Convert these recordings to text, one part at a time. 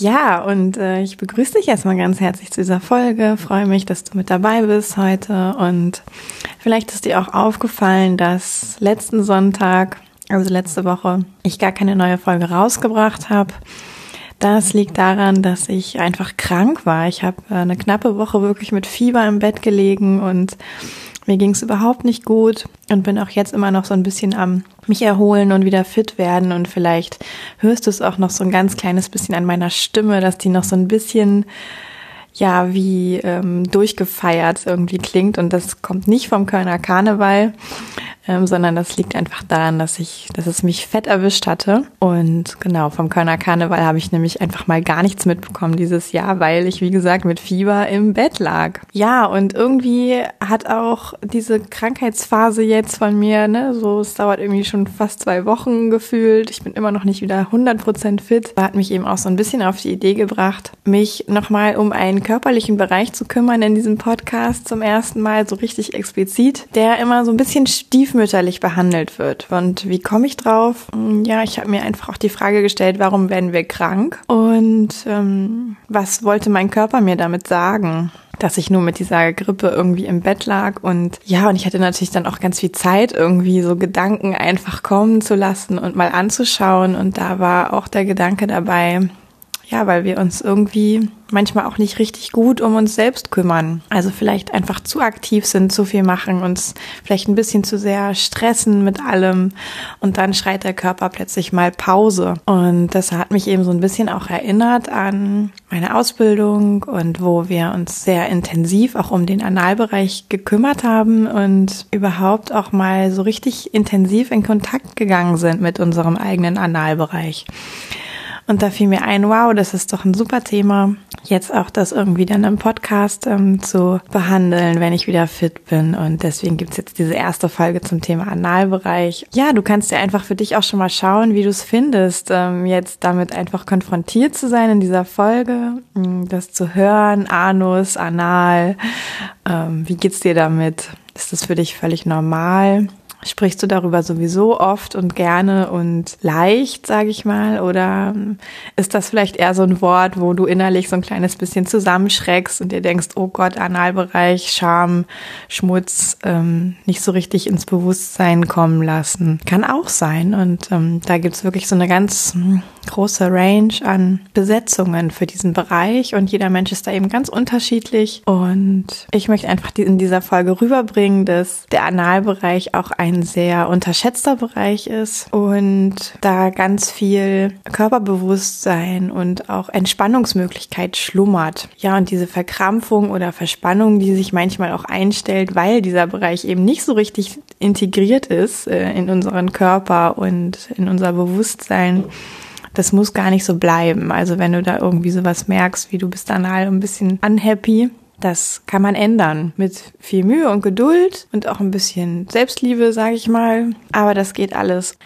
Ja, und äh, ich begrüße dich erstmal ganz herzlich zu dieser Folge. Freue mich, dass du mit dabei bist heute. Und vielleicht ist dir auch aufgefallen, dass letzten Sonntag, also letzte Woche, ich gar keine neue Folge rausgebracht habe. Das liegt daran, dass ich einfach krank war. Ich habe äh, eine knappe Woche wirklich mit Fieber im Bett gelegen und mir ging es überhaupt nicht gut und bin auch jetzt immer noch so ein bisschen am mich erholen und wieder fit werden. Und vielleicht hörst du es auch noch so ein ganz kleines bisschen an meiner Stimme, dass die noch so ein bisschen ja wie ähm, durchgefeiert irgendwie klingt. Und das kommt nicht vom Kölner Karneval, ähm, sondern das liegt einfach daran, dass ich, dass es mich fett erwischt hatte. Und genau, vom Kölner Karneval habe ich nämlich einfach mal gar nichts mitbekommen dieses Jahr, weil ich, wie gesagt, mit Fieber im Bett lag. Ja, und irgendwie hat auch diese Krankheitsphase jetzt von mir, ne, so, es dauert irgendwie schon fast zwei Wochen gefühlt. Ich bin immer noch nicht wieder 100% fit. Hat mich eben auch so ein bisschen auf die Idee gebracht, mich nochmal um einen körperlichen Bereich zu kümmern in diesem Podcast zum ersten Mal, so richtig explizit, der immer so ein bisschen stief stiefmütterlich behandelt wird. Und wie komme ich drauf? Hm, ja, ich habe mir einfach auch die Frage gestellt, warum werden wir krank? Und ähm, was wollte mein Körper mir damit sagen? dass ich nur mit dieser Grippe irgendwie im Bett lag und ja, und ich hatte natürlich dann auch ganz viel Zeit, irgendwie so Gedanken einfach kommen zu lassen und mal anzuschauen. Und da war auch der Gedanke dabei, ja, weil wir uns irgendwie manchmal auch nicht richtig gut um uns selbst kümmern. Also vielleicht einfach zu aktiv sind, zu viel machen, uns vielleicht ein bisschen zu sehr stressen mit allem und dann schreit der Körper plötzlich mal Pause. Und das hat mich eben so ein bisschen auch erinnert an meine Ausbildung und wo wir uns sehr intensiv auch um den Analbereich gekümmert haben und überhaupt auch mal so richtig intensiv in Kontakt gegangen sind mit unserem eigenen Analbereich. Und da fiel mir ein, wow, das ist doch ein super Thema, jetzt auch das irgendwie dann im Podcast ähm, zu behandeln, wenn ich wieder fit bin. Und deswegen gibt's jetzt diese erste Folge zum Thema Analbereich. Ja, du kannst ja einfach für dich auch schon mal schauen, wie du es findest, ähm, jetzt damit einfach konfrontiert zu sein in dieser Folge, ähm, das zu hören, Anus, Anal. Ähm, wie geht's dir damit? Ist das für dich völlig normal? Sprichst du darüber sowieso oft und gerne und leicht, sage ich mal? Oder ist das vielleicht eher so ein Wort, wo du innerlich so ein kleines bisschen zusammenschreckst und dir denkst, oh Gott, Analbereich, Scham, Schmutz, ähm, nicht so richtig ins Bewusstsein kommen lassen? Kann auch sein. Und ähm, da gibt's wirklich so eine ganz große Range an Besetzungen für diesen Bereich und jeder Mensch ist da eben ganz unterschiedlich. Und ich möchte einfach in dieser Folge rüberbringen, dass der Analbereich auch ein ein sehr unterschätzter Bereich ist und da ganz viel Körperbewusstsein und auch Entspannungsmöglichkeit schlummert. Ja, und diese Verkrampfung oder Verspannung, die sich manchmal auch einstellt, weil dieser Bereich eben nicht so richtig integriert ist äh, in unseren Körper und in unser Bewusstsein das muss gar nicht so bleiben. Also wenn du da irgendwie sowas merkst, wie du bist dann halt ein bisschen unhappy, das kann man ändern mit viel Mühe und Geduld und auch ein bisschen Selbstliebe, sage ich mal. Aber das geht alles.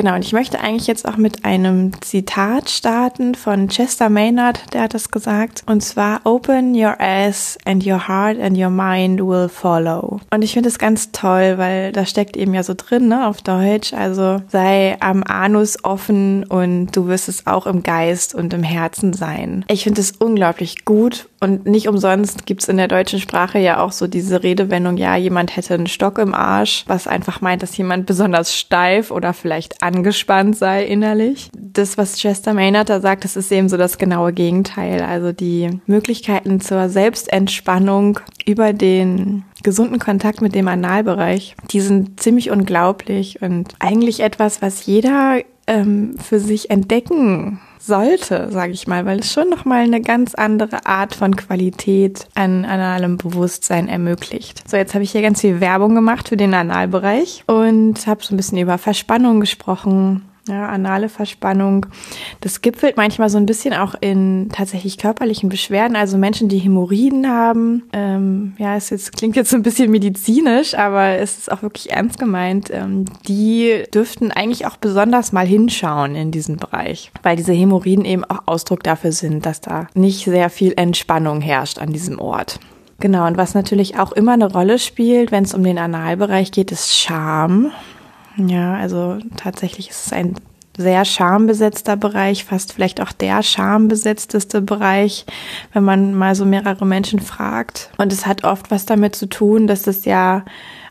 Genau, und ich möchte eigentlich jetzt auch mit einem Zitat starten von Chester Maynard, der hat das gesagt. Und zwar, Open your ass and your heart and your mind will follow. Und ich finde es ganz toll, weil da steckt eben ja so drin, ne, auf Deutsch. Also sei am Anus offen und du wirst es auch im Geist und im Herzen sein. Ich finde es unglaublich gut und nicht umsonst gibt's in der deutschen Sprache ja auch so diese Redewendung, ja, jemand hätte einen Stock im Arsch, was einfach meint, dass jemand besonders steif oder vielleicht angespannt sei innerlich. Das, was Chester Maynard da sagt, das ist eben so das genaue Gegenteil. Also die Möglichkeiten zur Selbstentspannung über den gesunden Kontakt mit dem Analbereich, die sind ziemlich unglaublich und eigentlich etwas, was jeder ähm, für sich entdecken sollte, sage ich mal, weil es schon nochmal eine ganz andere Art von Qualität an analem Bewusstsein ermöglicht. So, jetzt habe ich hier ganz viel Werbung gemacht für den Analbereich und habe so ein bisschen über Verspannung gesprochen, ja, anale Verspannung. Das gipfelt manchmal so ein bisschen auch in tatsächlich körperlichen Beschwerden. Also Menschen, die Hämorrhoiden haben. Ähm, ja, es jetzt, klingt jetzt so ein bisschen medizinisch, aber es ist auch wirklich ernst gemeint. Ähm, die dürften eigentlich auch besonders mal hinschauen in diesen Bereich, weil diese Hämorrhoiden eben auch Ausdruck dafür sind, dass da nicht sehr viel Entspannung herrscht an diesem Ort. Genau, und was natürlich auch immer eine Rolle spielt, wenn es um den Analbereich geht, ist Scham. Ja, also tatsächlich ist es ein sehr schambesetzter Bereich, fast vielleicht auch der schambesetzteste Bereich, wenn man mal so mehrere Menschen fragt. Und es hat oft was damit zu tun, dass es ja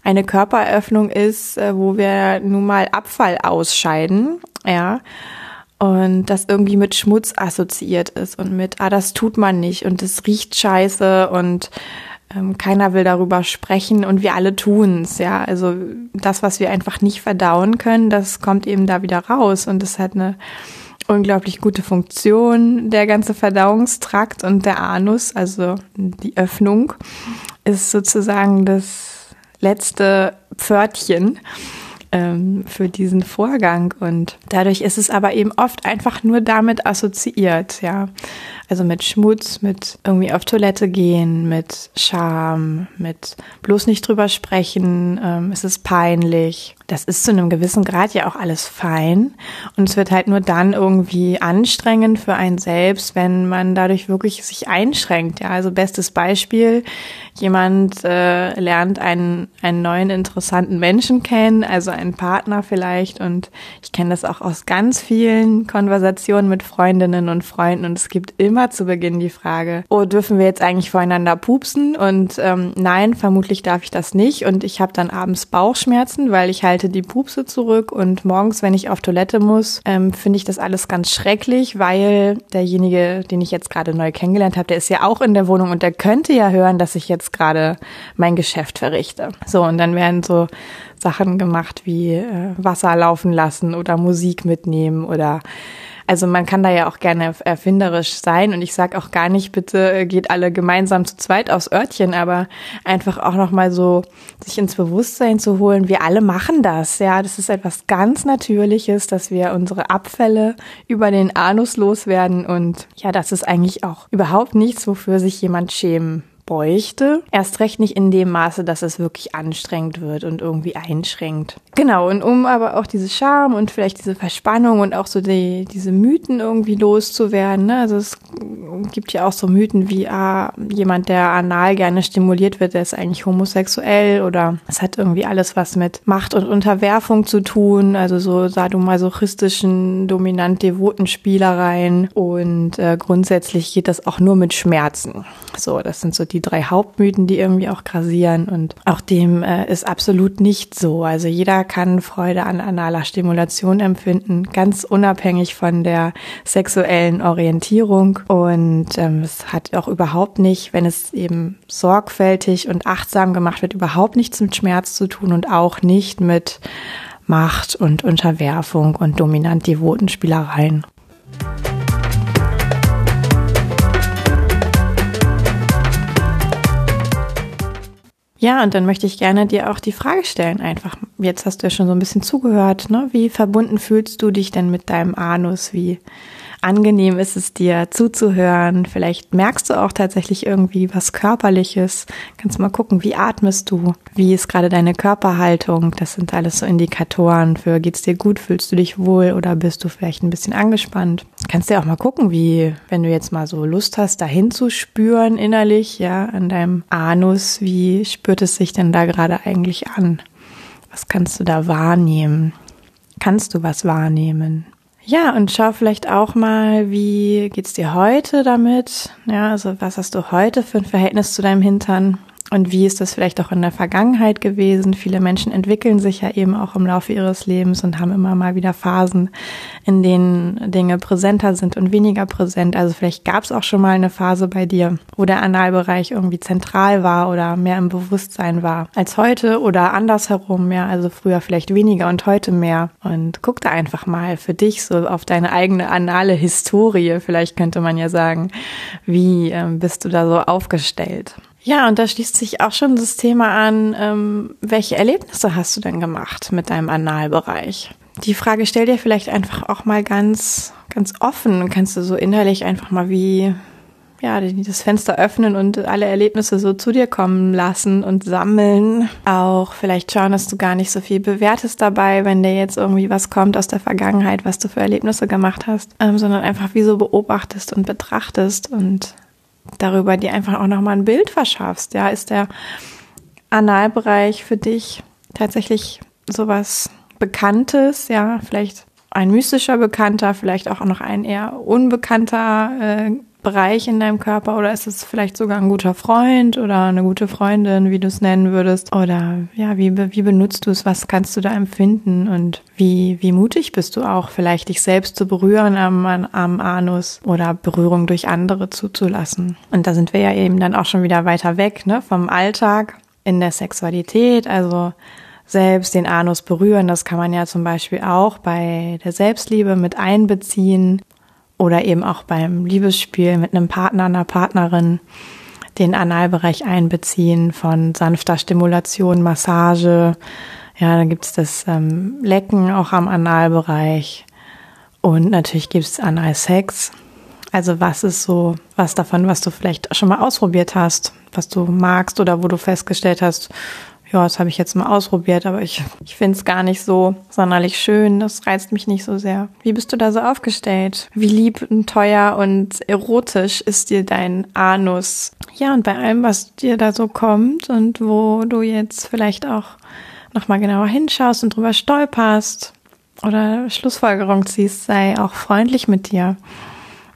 eine Körperöffnung ist, äh, wo wir nun mal Abfall ausscheiden, ja. Und das irgendwie mit Schmutz assoziiert ist und mit, ah, das tut man nicht und es riecht scheiße und ähm, keiner will darüber sprechen und wir alle tun's, ja. Also das, was wir einfach nicht verdauen können, das kommt eben da wieder raus und das hat eine unglaublich gute Funktion. Der ganze Verdauungstrakt und der Anus, also die Öffnung, ist sozusagen das letzte Pförtchen ähm, für diesen Vorgang und dadurch ist es aber eben oft einfach nur damit assoziiert, ja. Also mit Schmutz, mit irgendwie auf Toilette gehen, mit Scham, mit bloß nicht drüber sprechen, ähm, es ist peinlich. Das ist zu einem gewissen Grad ja auch alles fein. Und es wird halt nur dann irgendwie anstrengend für einen selbst, wenn man dadurch wirklich sich einschränkt. Ja, also bestes Beispiel, jemand äh, lernt einen, einen neuen interessanten Menschen kennen, also einen Partner vielleicht. Und ich kenne das auch aus ganz vielen Konversationen mit Freundinnen und Freunden. Und es gibt immer immer zu Beginn die Frage, oh, dürfen wir jetzt eigentlich voreinander pupsen? Und ähm, nein, vermutlich darf ich das nicht. Und ich habe dann abends Bauchschmerzen, weil ich halte die Pupse zurück. Und morgens, wenn ich auf Toilette muss, ähm, finde ich das alles ganz schrecklich, weil derjenige, den ich jetzt gerade neu kennengelernt habe, der ist ja auch in der Wohnung und der könnte ja hören, dass ich jetzt gerade mein Geschäft verrichte. So, und dann werden so Sachen gemacht wie äh, Wasser laufen lassen oder Musik mitnehmen oder also man kann da ja auch gerne erfinderisch sein. Und ich sag auch gar nicht, bitte äh, geht alle gemeinsam zu zweit aufs Örtchen, aber einfach auch nochmal so sich ins Bewusstsein zu holen, wir alle machen das, ja, das ist etwas ganz Natürliches, dass wir unsere Abfälle über den Anus loswerden. Und ja, das ist eigentlich auch überhaupt nichts, wofür sich jemand schämen bräuchte. Erst recht nicht in dem Maße, dass es wirklich anstrengend wird und irgendwie einschränkt. Genau, und um aber auch diese Scham und vielleicht diese Verspannung und auch so die, diese Mythen irgendwie loszuwerden. Ne? Also es gibt ja auch so Mythen wie, ah, jemand, der anal gerne stimuliert wird, der ist eigentlich homosexuell oder es hat irgendwie alles was mit Macht und Unterwerfung zu tun, also so sadomasochistischen, dominant-devoten Spielereien und äh, grundsätzlich geht das auch nur mit Schmerzen. So, das sind so die die drei Hauptmythen, die irgendwie auch grasieren. Und auch dem äh, ist absolut nicht so. Also jeder kann Freude an analer Stimulation empfinden, ganz unabhängig von der sexuellen Orientierung. Und ähm, es hat auch überhaupt nicht, wenn es eben sorgfältig und achtsam gemacht wird, überhaupt nichts mit Schmerz zu tun und auch nicht mit Macht und Unterwerfung und dominant-devoten Spielereien. Ja, und dann möchte ich gerne dir auch die Frage stellen, einfach. Jetzt hast du ja schon so ein bisschen zugehört, ne? Wie verbunden fühlst du dich denn mit deinem Anus? Wie angenehm ist es dir zuzuhören. Vielleicht merkst du auch tatsächlich irgendwie was Körperliches. Kannst mal gucken, wie atmest du? Wie ist gerade deine Körperhaltung? Das sind alles so Indikatoren für geht's dir gut? Fühlst du dich wohl oder bist du vielleicht ein bisschen angespannt? Kannst dir auch mal gucken, wie, wenn du jetzt mal so Lust hast, dahin zu spüren innerlich, ja, an deinem Anus, wie spürt es sich denn da gerade eigentlich an? Was kannst du da wahrnehmen? Kannst du was wahrnehmen? Ja, und schau vielleicht auch mal, wie geht's dir heute damit? Ja, also was hast du heute für ein Verhältnis zu deinem Hintern? Und wie ist das vielleicht auch in der Vergangenheit gewesen? Viele Menschen entwickeln sich ja eben auch im Laufe ihres Lebens und haben immer mal wieder Phasen, in denen Dinge präsenter sind und weniger präsent. Also vielleicht gab es auch schon mal eine Phase bei dir, wo der Analbereich irgendwie zentral war oder mehr im Bewusstsein war als heute oder andersherum, ja, also früher vielleicht weniger und heute mehr. Und guck da einfach mal für dich so auf deine eigene anale Historie, vielleicht könnte man ja sagen, wie ähm, bist du da so aufgestellt? Ja, und da schließt sich auch schon das Thema an, ähm, welche Erlebnisse hast du denn gemacht mit deinem Analbereich? Die Frage stell dir vielleicht einfach auch mal ganz, ganz offen. Kannst du so innerlich einfach mal wie, ja, das Fenster öffnen und alle Erlebnisse so zu dir kommen lassen und sammeln. Auch vielleicht schauen, dass du gar nicht so viel bewertest dabei, wenn dir jetzt irgendwie was kommt aus der Vergangenheit, was du für Erlebnisse gemacht hast, ähm, sondern einfach wie so beobachtest und betrachtest und darüber dir einfach auch nochmal ein Bild verschaffst. Ja, ist der Analbereich für dich tatsächlich sowas Bekanntes, ja, vielleicht ein mystischer Bekannter, vielleicht auch noch ein eher unbekannter äh, Bereich in deinem Körper oder ist es vielleicht sogar ein guter Freund oder eine gute Freundin, wie du es nennen würdest? Oder ja, wie, wie benutzt du es? Was kannst du da empfinden? Und wie, wie mutig bist du auch, vielleicht dich selbst zu berühren am, am Anus oder Berührung durch andere zuzulassen? Und da sind wir ja eben dann auch schon wieder weiter weg ne, vom Alltag in der Sexualität. Also selbst den Anus berühren. Das kann man ja zum Beispiel auch bei der Selbstliebe mit einbeziehen oder eben auch beim Liebesspiel mit einem Partner, einer Partnerin den Analbereich einbeziehen von sanfter Stimulation, Massage. Ja, dann gibt's das ähm, Lecken auch am Analbereich. Und natürlich gibt's Analsex. Also was ist so, was davon, was du vielleicht schon mal ausprobiert hast, was du magst oder wo du festgestellt hast, ja, das habe ich jetzt mal ausprobiert, aber ich, ich finde es gar nicht so sonderlich schön. Das reizt mich nicht so sehr. Wie bist du da so aufgestellt? Wie lieb und teuer und erotisch ist dir dein Anus? Ja, und bei allem, was dir da so kommt und wo du jetzt vielleicht auch nochmal genauer hinschaust und drüber stolperst oder Schlussfolgerung ziehst, sei auch freundlich mit dir.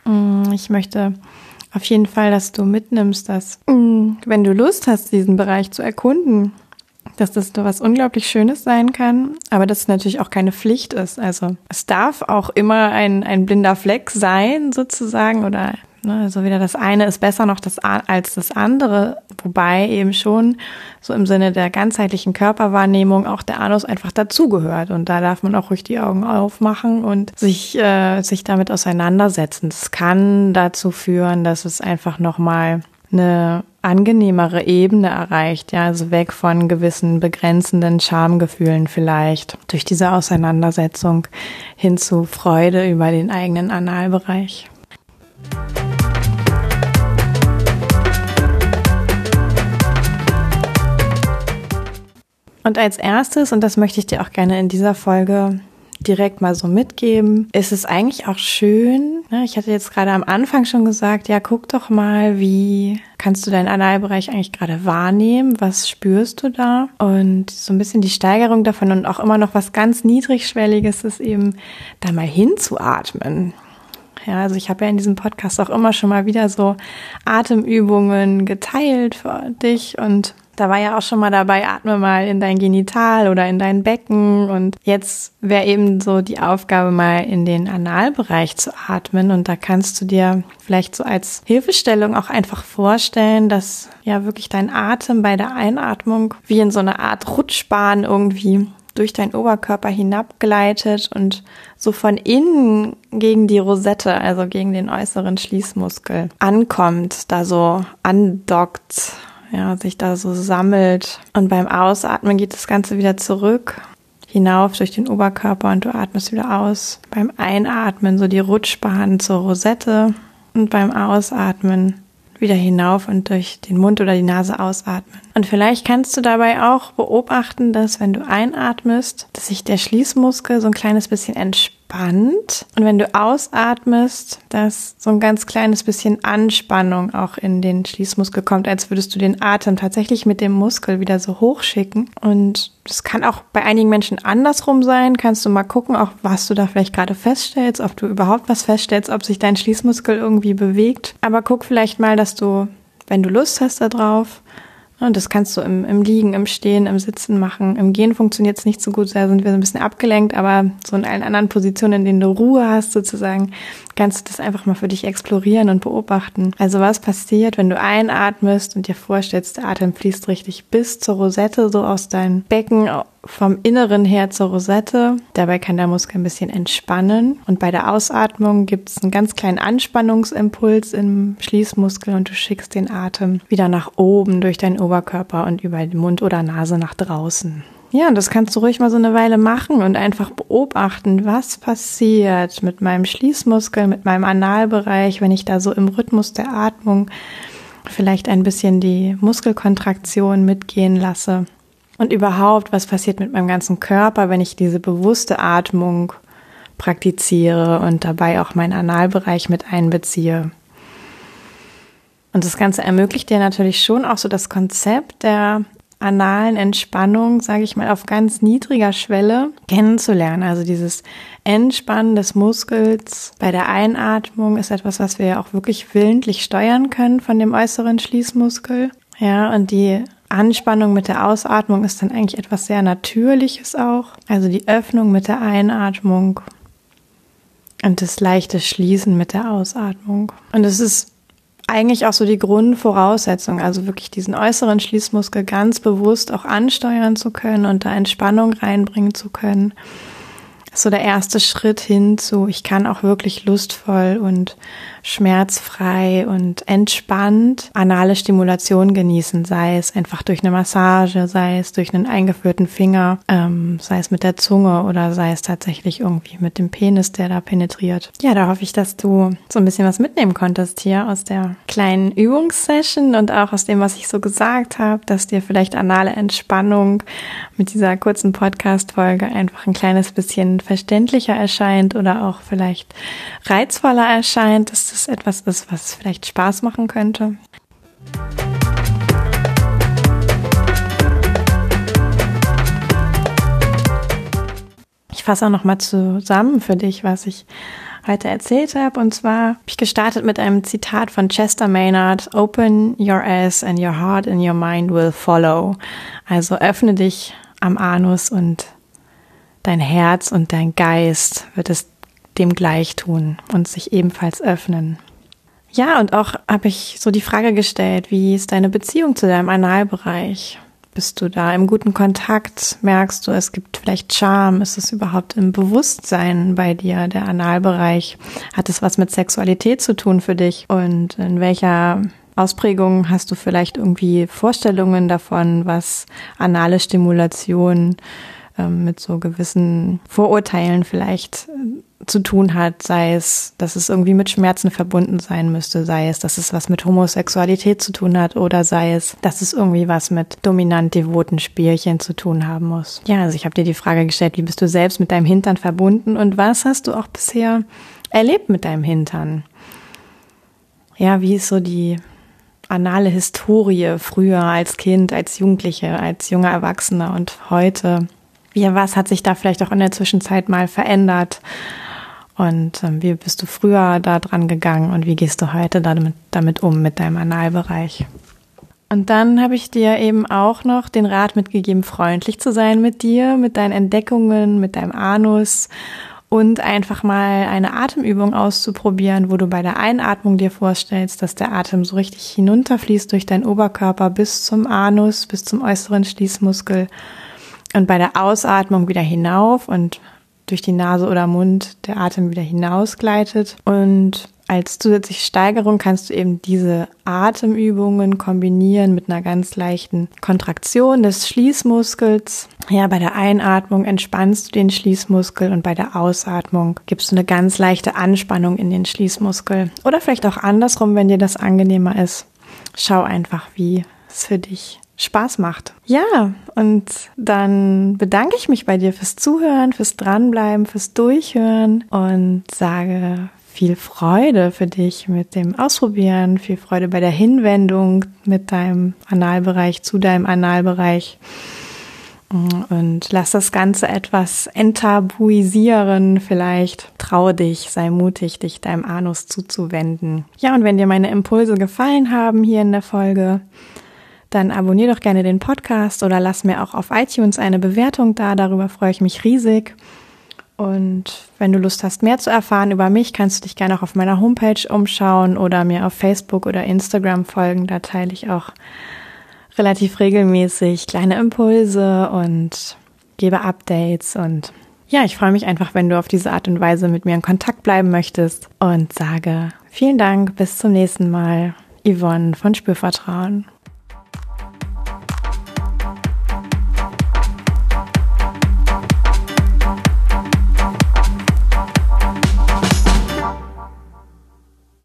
Mm, ich möchte auf jeden Fall, dass du mitnimmst, dass mm, wenn du Lust hast, diesen Bereich zu erkunden, dass das was unglaublich Schönes sein kann, aber dass es natürlich auch keine Pflicht ist. Also es darf auch immer ein, ein blinder Fleck sein, sozusagen, oder ne, so wieder das eine ist besser noch das, als das andere, wobei eben schon so im Sinne der ganzheitlichen Körperwahrnehmung auch der Anus einfach dazugehört. Und da darf man auch ruhig die Augen aufmachen und sich, äh, sich damit auseinandersetzen. Das kann dazu führen, dass es einfach nochmal eine angenehmere Ebene erreicht, ja, also weg von gewissen begrenzenden Schamgefühlen vielleicht durch diese Auseinandersetzung hin zu Freude über den eigenen Analbereich. Und als erstes, und das möchte ich dir auch gerne in dieser Folge direkt mal so mitgeben. ist Es eigentlich auch schön, ne? ich hatte jetzt gerade am Anfang schon gesagt, ja, guck doch mal, wie kannst du deinen Analbereich eigentlich gerade wahrnehmen? Was spürst du da? Und so ein bisschen die Steigerung davon und auch immer noch was ganz Niedrigschwelliges ist eben, da mal hinzuatmen. Ja, also ich habe ja in diesem Podcast auch immer schon mal wieder so Atemübungen geteilt für dich und da war ja auch schon mal dabei, atme mal in dein Genital oder in dein Becken. Und jetzt wäre eben so die Aufgabe, mal in den Analbereich zu atmen. Und da kannst du dir vielleicht so als Hilfestellung auch einfach vorstellen, dass ja wirklich dein Atem bei der Einatmung wie in so eine Art Rutschbahn irgendwie durch deinen Oberkörper hinabgleitet und so von innen gegen die Rosette, also gegen den äußeren Schließmuskel ankommt, da so andockt ja, sich da so sammelt. Und beim Ausatmen geht das Ganze wieder zurück, hinauf durch den Oberkörper und du atmest wieder aus. Beim Einatmen so die Rutschbahn zur Rosette und beim Ausatmen wieder hinauf und durch den Mund oder die Nase ausatmen. Und vielleicht kannst du dabei auch beobachten, dass wenn du einatmest, dass sich der Schließmuskel so ein kleines bisschen entspannt entspannt. Und wenn du ausatmest, dass so ein ganz kleines bisschen Anspannung auch in den Schließmuskel kommt, als würdest du den Atem tatsächlich mit dem Muskel wieder so hochschicken. Und das kann auch bei einigen Menschen andersrum sein. Kannst du mal gucken, auch was du da vielleicht gerade feststellst, ob du überhaupt was feststellst, ob sich dein Schließmuskel irgendwie bewegt. Aber guck vielleicht mal, dass du, wenn du Lust hast darauf, Und das kannst du im, im Liegen, im Stehen, im Sitzen machen. Im Gehen funktioniert es nicht so gut, da sind wir so ein bisschen abgelenkt, aber so in allen anderen Positionen, in denen du Ruhe hast, sozusagen, kannst du das einfach mal für dich explorieren und beobachten. Also was passiert, wenn du einatmest und dir vorstellst, der Atem fließt richtig bis zur Rosette, so aus deinem Becken vom Inneren her zur Rosette. Dabei kann der Muskel ein bisschen entspannen. Und bei der Ausatmung gibt es einen ganz kleinen Anspannungsimpuls im Schließmuskel und du schickst den Atem wieder nach oben durch deinen Oberkörper und über den Mund oder Nase nach draußen. Ja, das kannst du ruhig mal so eine Weile machen und einfach beobachten, was passiert mit meinem Schließmuskel, mit meinem Analbereich, wenn ich da so im Rhythmus der Atmung vielleicht ein bisschen die Muskelkontraktion mitgehen lasse. Und überhaupt, was passiert mit meinem ganzen Körper, wenn ich diese bewusste Atmung praktiziere und dabei auch meinen Analbereich mit einbeziehe. Und das Ganze ermöglicht dir natürlich schon auch so das Konzept der analen Entspannung, sage ich mal, auf ganz niedriger Schwelle kennenzulernen. Also dieses Entspannen des Muskels bei der Einatmung ist etwas, was wir ja auch wirklich willentlich steuern können von dem äußeren Schließmuskel. Ja, und die Anspannung mit der Ausatmung ist dann eigentlich etwas sehr Natürliches auch. Also die Öffnung mit der Einatmung und das leichte Schließen mit der Ausatmung. Und es ist eigentlich auch so die Grundvoraussetzung, also wirklich diesen äußeren Schließmuskel ganz bewusst auch ansteuern zu können und da Entspannung reinbringen zu können. So der erste Schritt hin zu, ich kann auch wirklich lustvoll und schmerzfrei und entspannt anale Stimulation genießen, sei es einfach durch eine Massage, sei es durch einen eingeführten Finger, ähm, sei es mit der Zunge oder sei es tatsächlich irgendwie mit dem Penis, der da penetriert. Ja, da hoffe ich, dass du so ein bisschen was mitnehmen konntest hier aus der kleinen Übungssession und auch aus dem, was ich so gesagt habe, dass dir vielleicht anale Entspannung mit dieser kurzen Podcast-Folge einfach ein kleines bisschen verständlicher erscheint oder auch vielleicht reizvoller erscheint, dass das etwas ist, was vielleicht Spaß machen könnte. Ich fasse auch noch mal zusammen für dich, was ich heute erzählt habe. Und zwar habe ich gestartet mit einem Zitat von Chester Maynard: Open your ass and your heart and your mind will follow. Also öffne dich am Anus und dein Herz und dein Geist wird es dem gleich tun und sich ebenfalls öffnen. Ja, und auch habe ich so die Frage gestellt, wie ist deine Beziehung zu deinem Analbereich? Bist du da im guten Kontakt? Merkst du, es gibt vielleicht Charme? Ist es überhaupt im Bewusstsein bei dir, der Analbereich? Hat es was mit Sexualität zu tun für dich? Und in welcher Ausprägung hast du vielleicht irgendwie Vorstellungen davon, was anale Stimulation ähm, mit so gewissen Vorurteilen vielleicht äh, zu tun hat, sei es, dass es irgendwie mit Schmerzen verbunden sein müsste, sei es, dass es was mit Homosexualität zu tun hat oder sei es, dass es irgendwie was mit dominant-devoten Spielchen zu tun haben muss. Ja, also ich habe dir die Frage gestellt, wie bist du selbst mit deinem Hintern verbunden und was hast du auch bisher erlebt mit deinem Hintern? Ja, wie ist so die anale Historie früher als Kind, als Jugendliche, als junger Erwachsener und heute? ja, was hat sich da vielleicht auch in der Zwischenzeit mal verändert? Und ähm, wie bist du früher da dran gegangen und wie gehst du heute damit, damit um mit deinem Analbereich? Und dann habe ich dir eben auch noch den Rat mitgegeben, freundlich zu sein mit dir, mit deinen Entdeckungen, mit deinem Anus und einfach mal eine Atemübung auszuprobieren, wo du bei der Einatmung dir vorstellst, dass der Atem so richtig hinunterfließt durch deinen Oberkörper bis zum Anus, bis zum äußeren Schließmuskel und bei der Ausatmung wieder hinauf und durch die Nase oder Mund der Atem wieder hinausgleitet. Und als zusätzliche Steigerung kannst du eben diese Atemübungen kombinieren mit einer ganz leichten Kontraktion des Schließmuskels. Ja, bei der Einatmung entspannst du den Schließmuskel und bei der Ausatmung gibst du eine ganz leichte Anspannung in den Schließmuskel. Oder vielleicht auch andersrum, wenn dir das angenehmer ist. Schau einfach, wie es für dich Spaß macht. Ja, und dann bedanke ich mich bei dir fürs Zuhören, fürs Dranbleiben, fürs Durchhören und sage viel Freude für dich mit dem Ausprobieren, viel Freude bei der Hinwendung mit deinem Analbereich zu deinem Analbereich. Und lass das Ganze etwas enttabuisieren. Vielleicht traue dich, sei mutig, dich deinem Anus zuzuwenden. Ja, und wenn dir meine Impulse gefallen haben hier in der Folge, dann abonniere doch gerne den Podcast oder lass mir auch auf iTunes eine Bewertung da. Darüber freue ich mich riesig. Und wenn du Lust hast, mehr zu erfahren über mich, kannst du dich gerne auch auf meiner Homepage umschauen oder mir auf Facebook oder Instagram folgen. Da teile ich auch relativ regelmäßig kleine Impulse und gebe Updates und ja, ich freue mich einfach, wenn du auf diese Art und Weise mit mir in Kontakt bleiben möchtest und sage vielen Dank, bis zum nächsten Mal. Yvonne von Spürvertrauen.